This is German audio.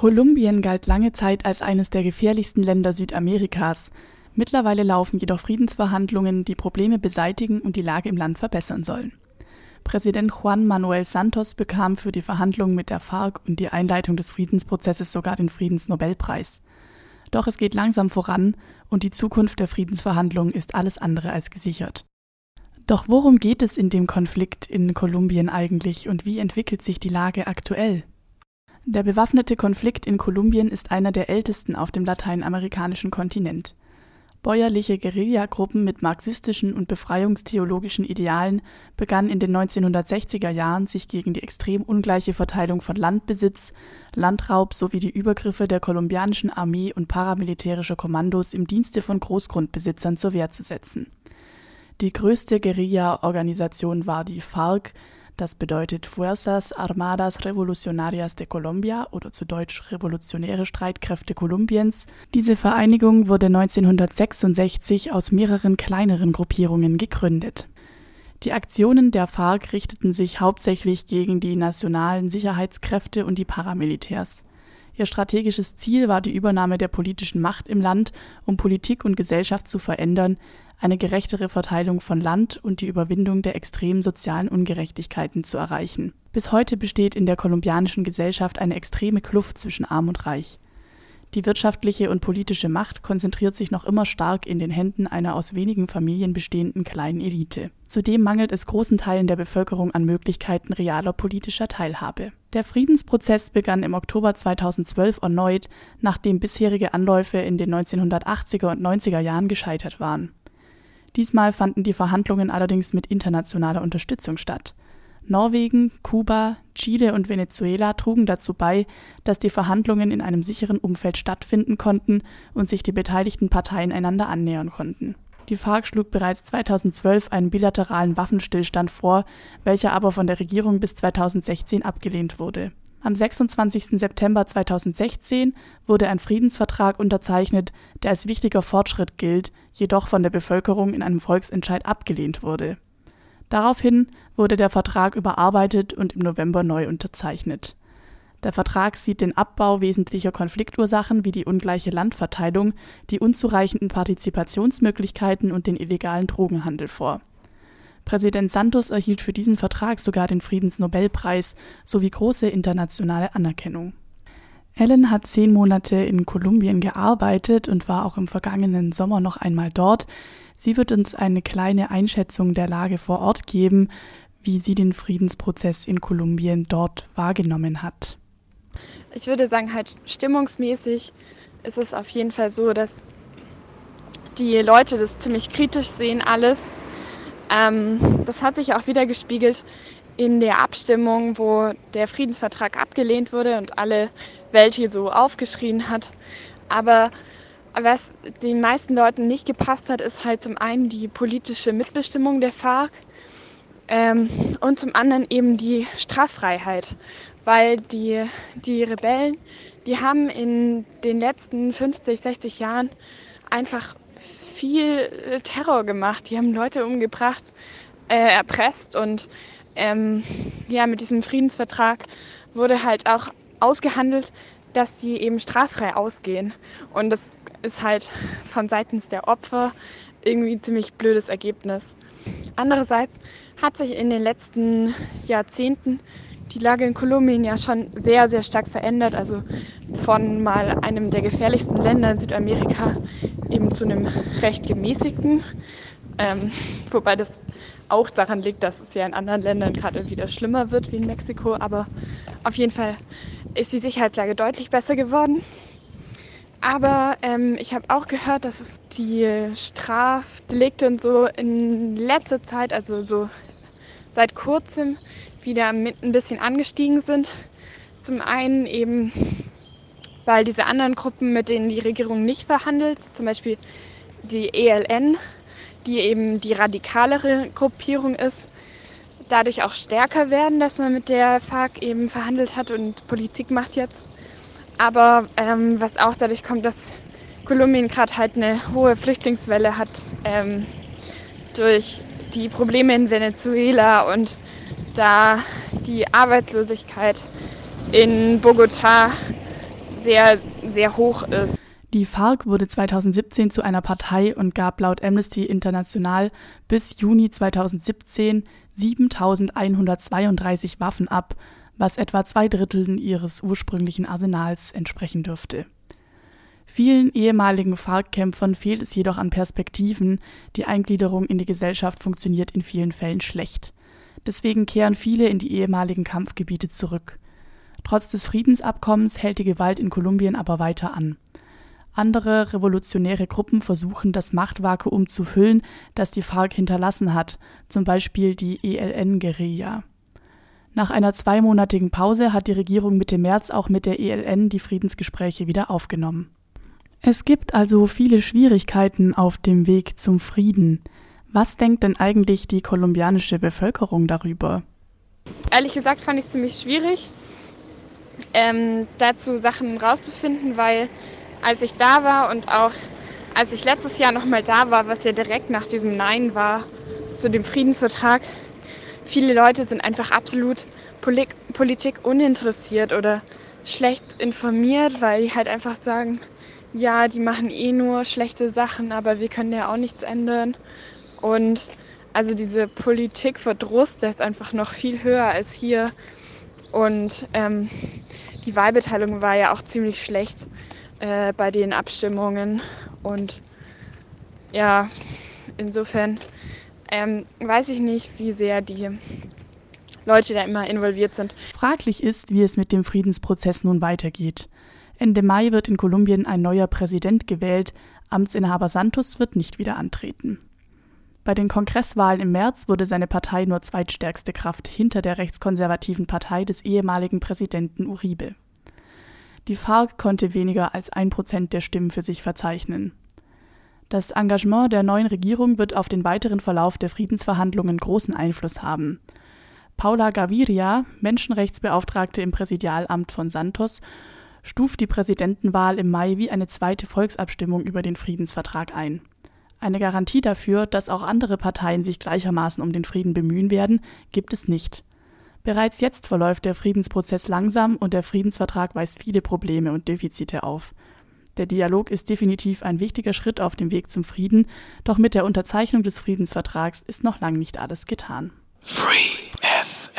Kolumbien galt lange Zeit als eines der gefährlichsten Länder Südamerikas. Mittlerweile laufen jedoch Friedensverhandlungen, die Probleme beseitigen und die Lage im Land verbessern sollen. Präsident Juan Manuel Santos bekam für die Verhandlungen mit der FARC und die Einleitung des Friedensprozesses sogar den Friedensnobelpreis. Doch es geht langsam voran und die Zukunft der Friedensverhandlungen ist alles andere als gesichert. Doch worum geht es in dem Konflikt in Kolumbien eigentlich und wie entwickelt sich die Lage aktuell? Der bewaffnete Konflikt in Kolumbien ist einer der ältesten auf dem lateinamerikanischen Kontinent. Bäuerliche Guerillagruppen mit marxistischen und befreiungstheologischen Idealen begannen in den 1960er Jahren, sich gegen die extrem ungleiche Verteilung von Landbesitz, Landraub sowie die Übergriffe der kolumbianischen Armee und paramilitärischer Kommandos im Dienste von Großgrundbesitzern zur Wehr zu setzen. Die größte Guerilla-Organisation war die FARC, das bedeutet Fuerzas Armadas Revolucionarias de Colombia oder zu Deutsch Revolutionäre Streitkräfte Kolumbiens. Diese Vereinigung wurde 1966 aus mehreren kleineren Gruppierungen gegründet. Die Aktionen der FARC richteten sich hauptsächlich gegen die nationalen Sicherheitskräfte und die Paramilitärs. Ihr strategisches Ziel war die Übernahme der politischen Macht im Land, um Politik und Gesellschaft zu verändern, eine gerechtere Verteilung von Land und die Überwindung der extremen sozialen Ungerechtigkeiten zu erreichen. Bis heute besteht in der kolumbianischen Gesellschaft eine extreme Kluft zwischen Arm und Reich. Die wirtschaftliche und politische Macht konzentriert sich noch immer stark in den Händen einer aus wenigen Familien bestehenden kleinen Elite. Zudem mangelt es großen Teilen der Bevölkerung an Möglichkeiten realer politischer Teilhabe. Der Friedensprozess begann im Oktober 2012 erneut, nachdem bisherige Anläufe in den 1980er und 90er Jahren gescheitert waren. Diesmal fanden die Verhandlungen allerdings mit internationaler Unterstützung statt. Norwegen, Kuba, Chile und Venezuela trugen dazu bei, dass die Verhandlungen in einem sicheren Umfeld stattfinden konnten und sich die beteiligten Parteien einander annähern konnten. Die FARC schlug bereits 2012 einen bilateralen Waffenstillstand vor, welcher aber von der Regierung bis 2016 abgelehnt wurde am 26. September 2016 wurde ein Friedensvertrag unterzeichnet, der als wichtiger Fortschritt gilt, jedoch von der Bevölkerung in einem Volksentscheid abgelehnt wurde. Daraufhin wurde der Vertrag überarbeitet und im November neu unterzeichnet. Der Vertrag sieht den Abbau wesentlicher Konfliktursachen wie die ungleiche Landverteilung, die unzureichenden Partizipationsmöglichkeiten und den illegalen Drogenhandel vor Präsident Santos erhielt für diesen Vertrag sogar den Friedensnobelpreis sowie große internationale Anerkennung. Ellen hat zehn Monate in Kolumbien gearbeitet und war auch im vergangenen Sommer noch einmal dort. Sie wird uns eine kleine Einschätzung der Lage vor Ort geben, wie sie den Friedensprozess in Kolumbien dort wahrgenommen hat. Ich würde sagen, halt stimmungsmäßig ist es auf jeden Fall so, dass die Leute das ziemlich kritisch sehen, alles. Ähm, das hat sich auch wieder gespiegelt in der Abstimmung, wo der Friedensvertrag abgelehnt wurde und alle Welt hier so aufgeschrien hat. Aber was den meisten Leuten nicht gepasst hat, ist halt zum einen die politische Mitbestimmung der FARC ähm, und zum anderen eben die Straffreiheit, weil die, die Rebellen, die haben in den letzten 50, 60 Jahren einfach viel äh, Terror gemacht. Die haben Leute umgebracht, äh, erpresst und ähm, ja, mit diesem Friedensvertrag wurde halt auch ausgehandelt, dass die eben straffrei ausgehen. Und das ist halt von seitens der Opfer irgendwie ein ziemlich blödes Ergebnis. Andererseits hat sich in den letzten Jahrzehnten die Lage in Kolumbien ja schon sehr, sehr stark verändert. Also von mal einem der gefährlichsten Länder in Südamerika eben zu einem recht gemäßigten. Ähm, wobei das auch daran liegt, dass es ja in anderen Ländern gerade wieder schlimmer wird wie in Mexiko. Aber auf jeden Fall ist die Sicherheitslage deutlich besser geworden. Aber ähm, ich habe auch gehört, dass es die Strafdelikte und so in letzter Zeit, also so seit kurzem, wieder mit ein bisschen angestiegen sind. Zum einen eben, weil diese anderen Gruppen, mit denen die Regierung nicht verhandelt, zum Beispiel die ELN, die eben die radikalere Gruppierung ist, dadurch auch stärker werden, dass man mit der FARC eben verhandelt hat und Politik macht jetzt. Aber ähm, was auch dadurch kommt, dass Kolumbien gerade halt eine hohe Flüchtlingswelle hat ähm, durch die Probleme in Venezuela und da die Arbeitslosigkeit in Bogotá sehr, sehr hoch ist. Die FARC wurde 2017 zu einer Partei und gab laut Amnesty International bis Juni 2017 7132 Waffen ab, was etwa zwei Dritteln ihres ursprünglichen Arsenals entsprechen dürfte. Vielen ehemaligen FARC-Kämpfern fehlt es jedoch an Perspektiven, die Eingliederung in die Gesellschaft funktioniert in vielen Fällen schlecht. Deswegen kehren viele in die ehemaligen Kampfgebiete zurück. Trotz des Friedensabkommens hält die Gewalt in Kolumbien aber weiter an. Andere revolutionäre Gruppen versuchen, das Machtvakuum zu füllen, das die FARC hinterlassen hat, zum Beispiel die ELN-Guerilla. Nach einer zweimonatigen Pause hat die Regierung Mitte März auch mit der ELN die Friedensgespräche wieder aufgenommen. Es gibt also viele Schwierigkeiten auf dem Weg zum Frieden. Was denkt denn eigentlich die kolumbianische Bevölkerung darüber? Ehrlich gesagt fand ich es ziemlich schwierig, ähm, dazu Sachen rauszufinden, weil als ich da war und auch als ich letztes Jahr nochmal da war, was ja direkt nach diesem Nein war zu dem Friedensvertrag, viele Leute sind einfach absolut Poli Politik uninteressiert oder schlecht informiert, weil die halt einfach sagen, ja, die machen eh nur schlechte Sachen, aber wir können ja auch nichts ändern. Und also diese Politikverdruss, der ist einfach noch viel höher als hier. Und ähm, die Wahlbeteiligung war ja auch ziemlich schlecht äh, bei den Abstimmungen. Und ja, insofern ähm, weiß ich nicht, wie sehr die Leute da immer involviert sind. Fraglich ist, wie es mit dem Friedensprozess nun weitergeht. Ende Mai wird in Kolumbien ein neuer Präsident gewählt, Amtsinhaber Santos wird nicht wieder antreten. Bei den Kongresswahlen im März wurde seine Partei nur zweitstärkste Kraft hinter der rechtskonservativen Partei des ehemaligen Präsidenten Uribe. Die FARC konnte weniger als ein Prozent der Stimmen für sich verzeichnen. Das Engagement der neuen Regierung wird auf den weiteren Verlauf der Friedensverhandlungen großen Einfluss haben. Paula Gaviria, Menschenrechtsbeauftragte im Präsidialamt von Santos, stuft die Präsidentenwahl im Mai wie eine zweite Volksabstimmung über den Friedensvertrag ein. Eine Garantie dafür, dass auch andere Parteien sich gleichermaßen um den Frieden bemühen werden, gibt es nicht. Bereits jetzt verläuft der Friedensprozess langsam und der Friedensvertrag weist viele Probleme und Defizite auf. Der Dialog ist definitiv ein wichtiger Schritt auf dem Weg zum Frieden, doch mit der Unterzeichnung des Friedensvertrags ist noch lang nicht alles getan. Free F